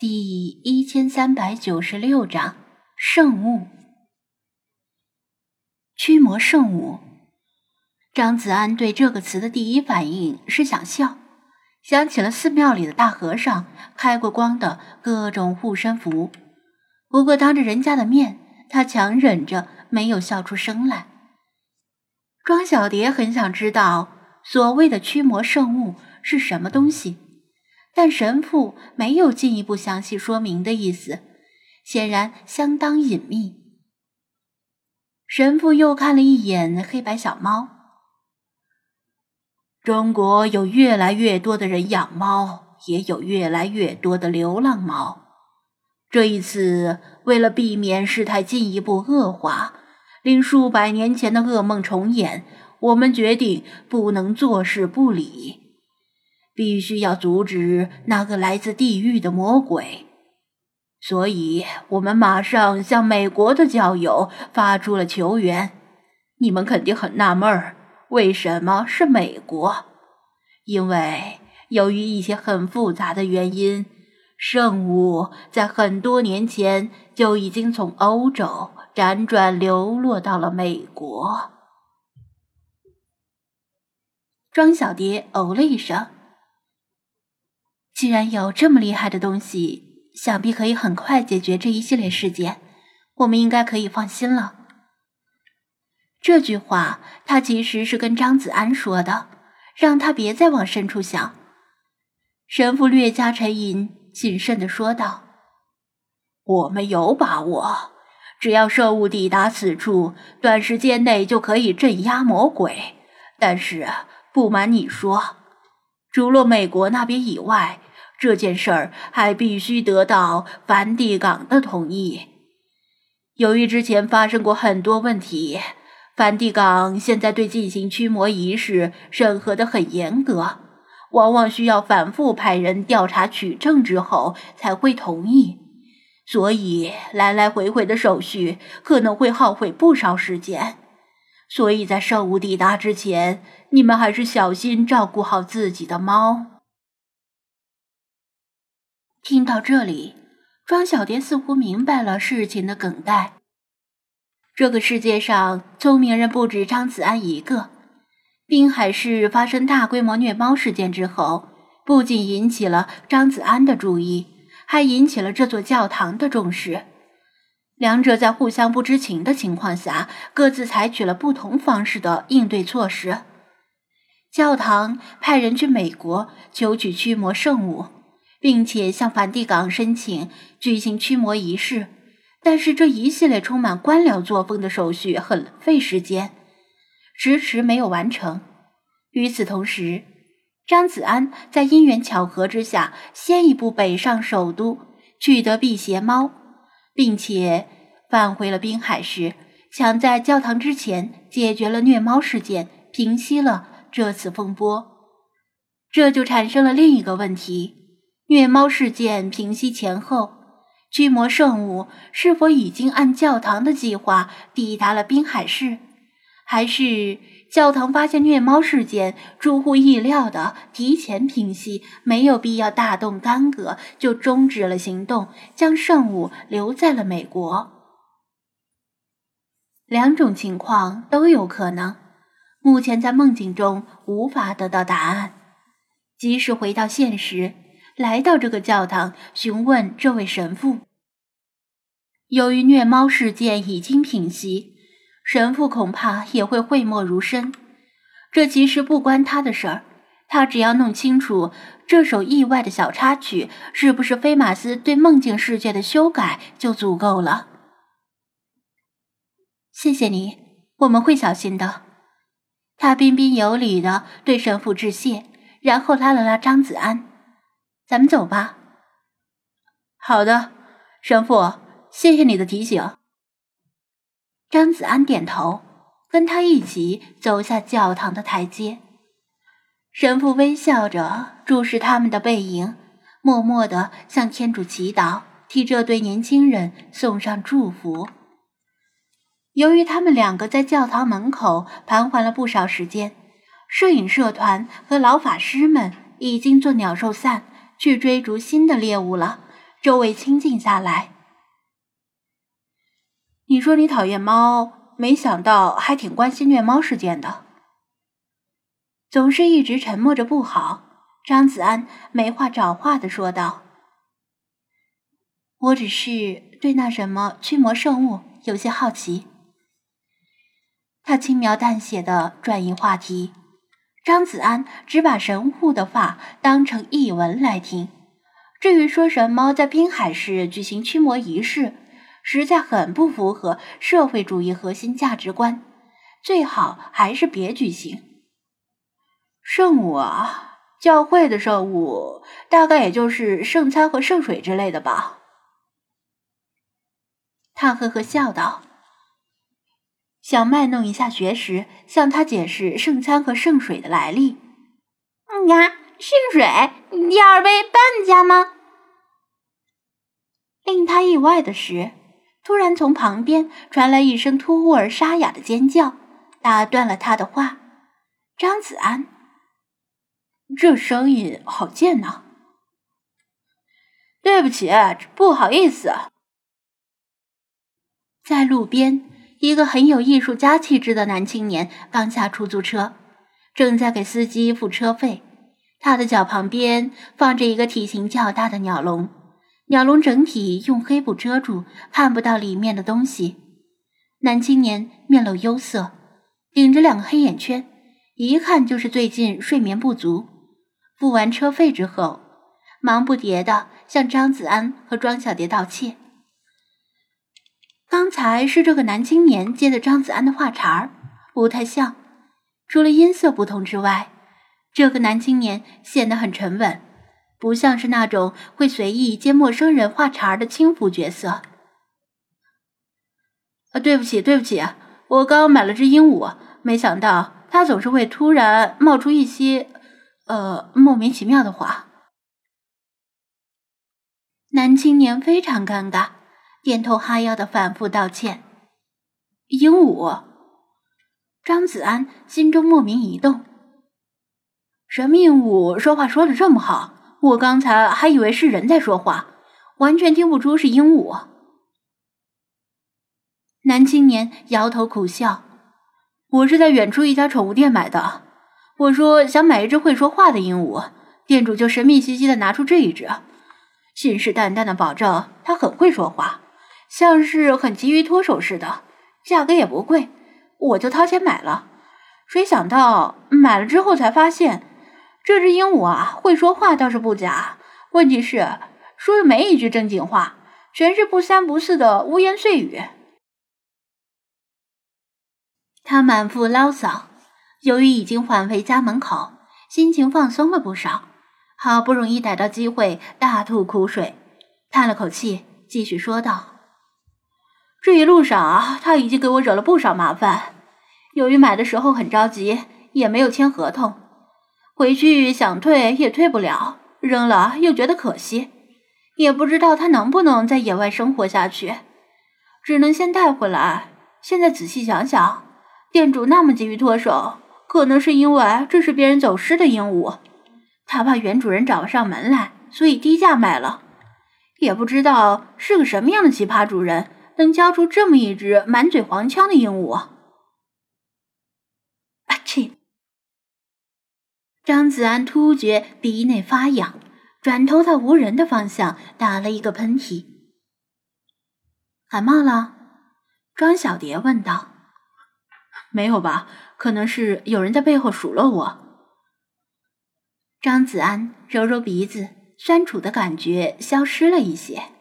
第一千三百九十六章圣物。驱魔圣物。张子安对这个词的第一反应是想笑，想起了寺庙里的大和尚开过光的各种护身符。不过当着人家的面，他强忍着没有笑出声来。庄小蝶很想知道所谓的驱魔圣物是什么东西。但神父没有进一步详细说明的意思，显然相当隐秘。神父又看了一眼黑白小猫。中国有越来越多的人养猫，也有越来越多的流浪猫。这一次，为了避免事态进一步恶化，令数百年前的噩梦重演，我们决定不能坐视不理。必须要阻止那个来自地狱的魔鬼，所以我们马上向美国的教友发出了求援。你们肯定很纳闷儿，为什么是美国？因为由于一些很复杂的原因，圣物在很多年前就已经从欧洲辗转流落到了美国。庄小蝶哦了一声。既然有这么厉害的东西，想必可以很快解决这一系列事件，我们应该可以放心了。这句话他其实是跟张子安说的，让他别再往深处想。神父略加沉吟，谨慎的说道：“我们有把握，只要圣物抵达此处，短时间内就可以镇压魔鬼。但是不瞒你说，除了美国那边以外，”这件事儿还必须得到梵蒂冈的同意。由于之前发生过很多问题，梵蒂冈现在对进行驱魔仪式审核的很严格，往往需要反复派人调查取证之后才会同意。所以来来回回的手续可能会耗费不少时间。所以在圣物抵达之前，你们还是小心照顾好自己的猫。听到这里，庄小蝶似乎明白了事情的梗概。这个世界上聪明人不止张子安一个。滨海市发生大规模虐猫事件之后，不仅引起了张子安的注意，还引起了这座教堂的重视。两者在互相不知情的情况下，各自采取了不同方式的应对措施。教堂派人去美国求取驱魔圣物。并且向梵蒂冈申请举行驱魔仪式，但是这一系列充满官僚作风的手续很费时间，迟迟没有完成。与此同时，张子安在因缘巧合之下，先一步北上首都，取得辟邪猫，并且返回了滨海市，抢在教堂之前解决了虐猫事件，平息了这次风波。这就产生了另一个问题。虐猫事件平息前后，驱魔圣物是否已经按教堂的计划抵达了滨海市，还是教堂发现虐猫事件出乎意料的提前平息，没有必要大动干戈就终止了行动，将圣物留在了美国？两种情况都有可能，目前在梦境中无法得到答案，即使回到现实。来到这个教堂询问这位神父。由于虐猫事件已经平息，神父恐怕也会讳莫如深。这其实不关他的事儿，他只要弄清楚这首意外的小插曲是不是菲马斯对梦境世界的修改就足够了。谢谢你，我们会小心的。他彬彬有礼的对神父致谢，然后拉了拉张子安。咱们走吧。好的，神父，谢谢你的提醒。张子安点头，跟他一起走下教堂的台阶。神父微笑着注视他们的背影，默默的向天主祈祷，替这对年轻人送上祝福。由于他们两个在教堂门口盘桓了不少时间，摄影社团和老法师们已经做鸟兽散。去追逐新的猎物了，周围清静下来。你说你讨厌猫，没想到还挺关心虐猫事件的。总是一直沉默着不好。张子安没话找话的说道：“我只是对那什么驱魔圣物有些好奇。”他轻描淡写的转移话题。张子安只把神户的话当成译文来听。至于说什么在滨海市举行驱魔仪式，实在很不符合社会主义核心价值观，最好还是别举行。圣物啊！教会的圣物大概也就是圣餐和圣水之类的吧。他呵呵笑道：“想卖弄一下学识，向他解释圣餐和圣水的来历。”“呀，圣水，第二杯半价吗？”令他意外的是，突然从旁边传来一声突兀而沙哑的尖叫，打断了他的话。张子安。这声音好贱呐！对不起，不好意思。在路边，一个很有艺术家气质的男青年刚下出租车，正在给司机付车费。他的脚旁边放着一个体型较大的鸟笼，鸟笼整体用黑布遮住，看不到里面的东西。男青年面露忧色，顶着两个黑眼圈，一看就是最近睡眠不足。付完车费之后，忙不迭的向张子安和庄小蝶道歉。刚才是这个男青年接的张子安的话茬儿，不太像。除了音色不同之外，这个男青年显得很沉稳，不像是那种会随意接陌生人话茬儿的轻浮角色。啊，对不起，对不起，我刚买了只鹦鹉，没想到它总是会突然冒出一些。呃，莫名其妙的话，男青年非常尴尬，点头哈腰的反复道歉。鹦鹉，张子安心中莫名一动。什么鹦鹉说话说的这么好？我刚才还以为是人在说话，完全听不出是鹦鹉。男青年摇头苦笑：“我是在远处一家宠物店买的。”我说想买一只会说话的鹦鹉，店主就神秘兮兮的拿出这一只，信誓旦旦的保证它很会说话，像是很急于脱手似的，价格也不贵，我就掏钱买了。谁想到买了之后才发现，这只鹦鹉啊会说话倒是不假，问题是说的没一句正经话，全是不三不四的污言碎语。他满腹牢骚。由于已经返回家门口，心情放松了不少，好不容易逮到机会，大吐苦水，叹了口气，继续说道：“这一路上啊，他已经给我惹了不少麻烦。由于买的时候很着急，也没有签合同，回去想退也退不了，扔了又觉得可惜，也不知道他能不能在野外生活下去，只能先带回来。现在仔细想想，店主那么急于脱手。”可能是因为这是别人走失的鹦鹉，他怕原主人找不上门来，所以低价卖了。也不知道是个什么样的奇葩主人，能教出这么一只满嘴黄腔的鹦鹉。啊嚏！张子安突觉鼻内发痒，转头到无人的方向打了一个喷嚏。感冒了？庄小蝶问道。没有吧？可能是有人在背后数落我。张子安揉揉鼻子，酸楚的感觉消失了一些。